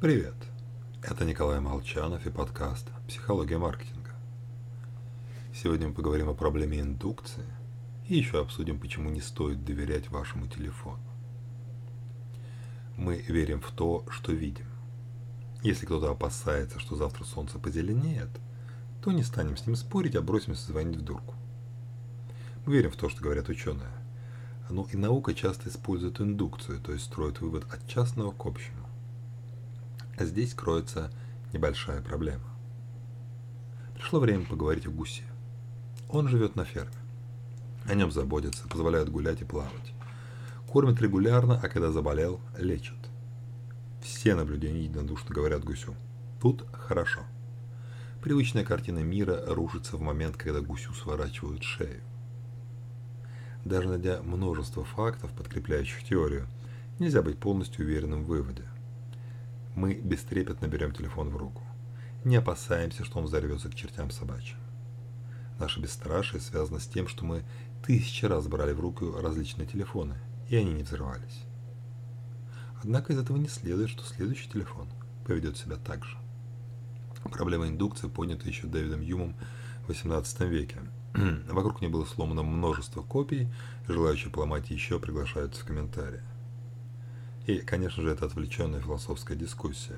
Привет! Это Николай Молчанов и подкаст «Психология маркетинга». Сегодня мы поговорим о проблеме индукции и еще обсудим, почему не стоит доверять вашему телефону. Мы верим в то, что видим. Если кто-то опасается, что завтра солнце позеленеет, то не станем с ним спорить, а бросимся звонить в дурку. Мы верим в то, что говорят ученые. Но и наука часто использует индукцию, то есть строит вывод от частного к общему. А здесь кроется небольшая проблема. Пришло время поговорить о гусе. Он живет на ферме. О нем заботятся, позволяют гулять и плавать. Кормят регулярно, а когда заболел, лечат. Все наблюдения единодушно говорят гусю. Тут хорошо. Привычная картина мира рушится в момент, когда гусю сворачивают шею. Даже найдя множество фактов, подкрепляющих теорию, нельзя быть полностью уверенным в выводе – мы бестрепетно берем телефон в руку. Не опасаемся, что он взорвется к чертям собачьим. Наше бесстрашие связано с тем, что мы тысячи раз брали в руку различные телефоны, и они не взрывались. Однако из этого не следует, что следующий телефон поведет себя так же. Проблема индукции поднята еще Дэвидом Юмом в XVIII веке. Вокруг не было сломано множество копий, желающие поломать еще приглашаются в комментарии. И, конечно же, это отвлеченная философская дискуссия.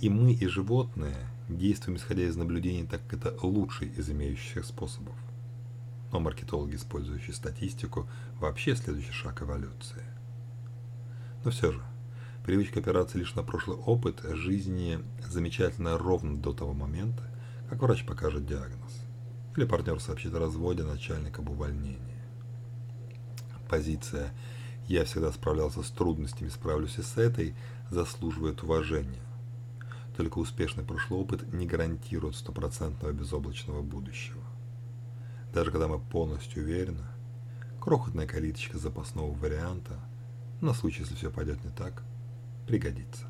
И мы, и животные действуем исходя из наблюдений, так как это лучший из имеющихся способов. Но маркетологи, использующие статистику, вообще следующий шаг эволюции. Но все же, привычка опираться лишь на прошлый опыт жизни замечательно ровно до того момента, как врач покажет диагноз. Или партнер сообщит о разводе начальника об увольнении. Позиция я всегда справлялся с трудностями, справлюсь и с этой, заслуживает уважения. Только успешный прошлый опыт не гарантирует стопроцентного безоблачного будущего. Даже когда мы полностью уверены, крохотная калиточка запасного варианта, на случай, если все пойдет не так, пригодится.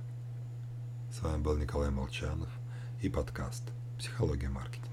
С вами был Николай Молчанов и подкаст «Психология маркетинга».